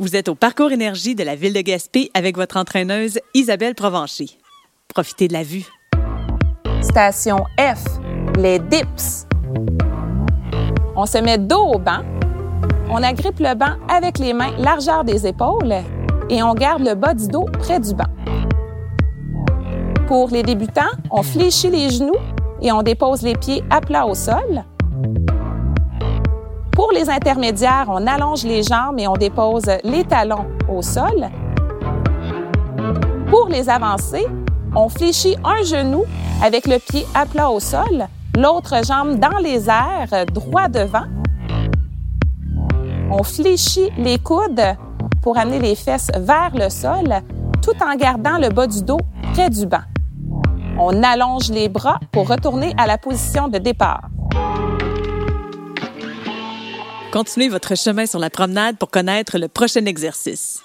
Vous êtes au parcours énergie de la ville de Gaspé avec votre entraîneuse Isabelle Provencher. Profitez de la vue. Station F, les dips. On se met dos au banc. On agrippe le banc avec les mains largeur des épaules et on garde le bas du dos près du banc. Pour les débutants, on fléchit les genoux et on dépose les pieds à plat au sol. Les intermédiaires, on allonge les jambes et on dépose les talons au sol. Pour les avancés, on fléchit un genou avec le pied à plat au sol, l'autre jambe dans les airs, droit devant. On fléchit les coudes pour amener les fesses vers le sol, tout en gardant le bas du dos près du banc. On allonge les bras pour retourner à la position de départ. Continuez votre chemin sur la promenade pour connaître le prochain exercice.